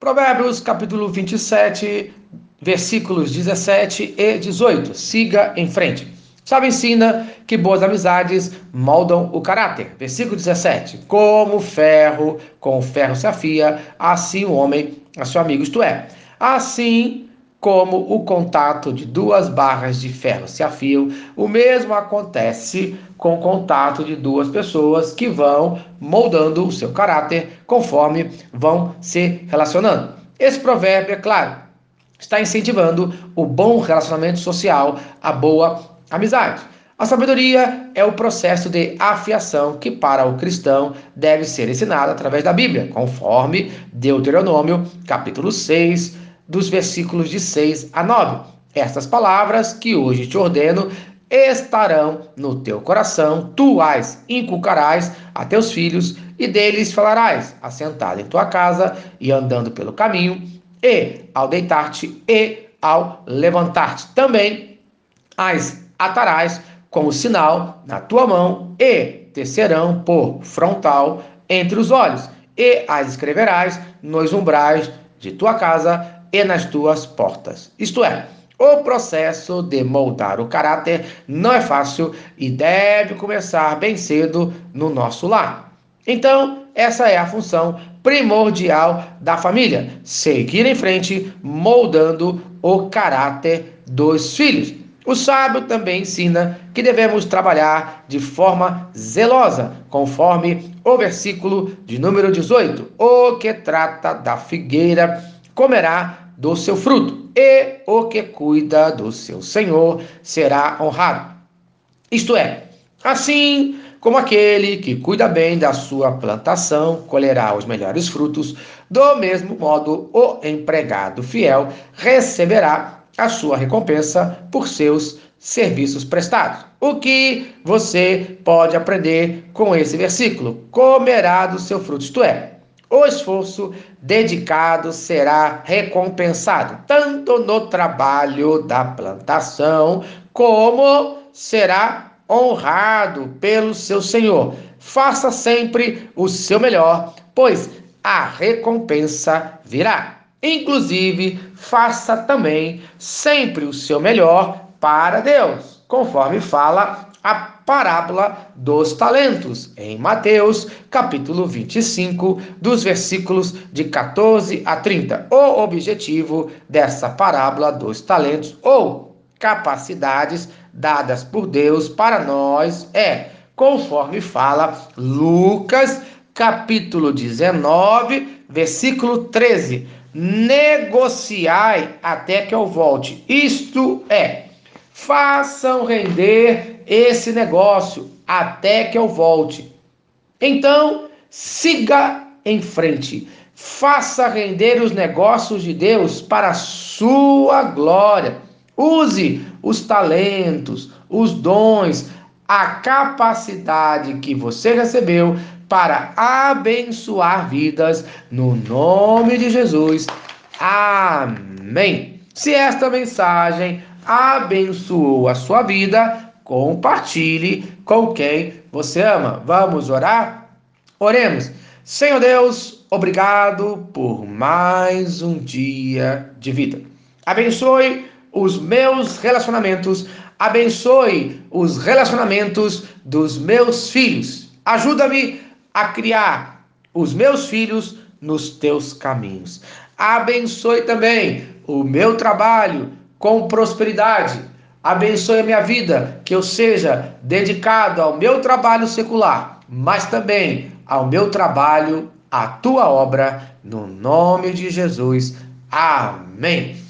Provérbios capítulo 27, versículos 17 e 18. Siga em frente. Sabe, ensina que boas amizades moldam o caráter. Versículo 17. Como ferro com ferro se afia, assim o homem a seu amigo, isto é, assim como o contato de duas barras de ferro se afiam, o mesmo acontece com o contato de duas pessoas que vão moldando o seu caráter conforme vão se relacionando. Esse provérbio, é claro, está incentivando o bom relacionamento social, a boa amizade. A sabedoria é o processo de afiação que, para o cristão, deve ser ensinado através da Bíblia, conforme Deuteronômio, capítulo 6, dos versículos de 6 a 9. Estas palavras que hoje te ordeno estarão no teu coração, tu as inculcarás a teus filhos, e deles falarás, assentado em tua casa e andando pelo caminho, e ao deitar-te e ao levantar-te. Também as atarás como sinal na tua mão e tecerão por frontal entre os olhos, e as escreverás nos umbrais de tua casa e nas tuas portas. Isto é, o processo de moldar o caráter não é fácil e deve começar bem cedo no nosso lar. Então, essa é a função primordial da família: seguir em frente, moldando o caráter dos filhos. O sábio também ensina que devemos trabalhar de forma zelosa, conforme o versículo de número 18: O que trata da figueira comerá do seu fruto, e o que cuida do seu senhor será honrado. Isto é, assim como aquele que cuida bem da sua plantação colherá os melhores frutos, do mesmo modo o empregado fiel receberá a sua recompensa por seus serviços prestados. O que você pode aprender com esse versículo? Comerá do seu fruto, isto é, o esforço dedicado será recompensado, tanto no trabalho da plantação, como será honrado pelo seu Senhor. Faça sempre o seu melhor, pois a recompensa virá. Inclusive, faça também sempre o seu melhor para Deus, conforme fala a parábola dos talentos, em Mateus, capítulo 25, dos versículos de 14 a 30. O objetivo dessa parábola dos talentos ou capacidades dadas por Deus para nós é, conforme fala Lucas, capítulo 19, versículo 13 negociai até que eu volte. Isto é, façam render esse negócio até que eu volte. Então, siga em frente. Faça render os negócios de Deus para a sua glória. Use os talentos, os dons, a capacidade que você recebeu para abençoar vidas no nome de Jesus. Amém. Se esta mensagem abençoou a sua vida, compartilhe com quem você ama. Vamos orar? Oremos. Senhor Deus, obrigado por mais um dia de vida. Abençoe os meus relacionamentos, abençoe os relacionamentos dos meus filhos. Ajuda-me a criar os meus filhos nos teus caminhos. Abençoe também o meu trabalho com prosperidade. Abençoe a minha vida, que eu seja dedicado ao meu trabalho secular, mas também ao meu trabalho, à tua obra, no nome de Jesus. Amém.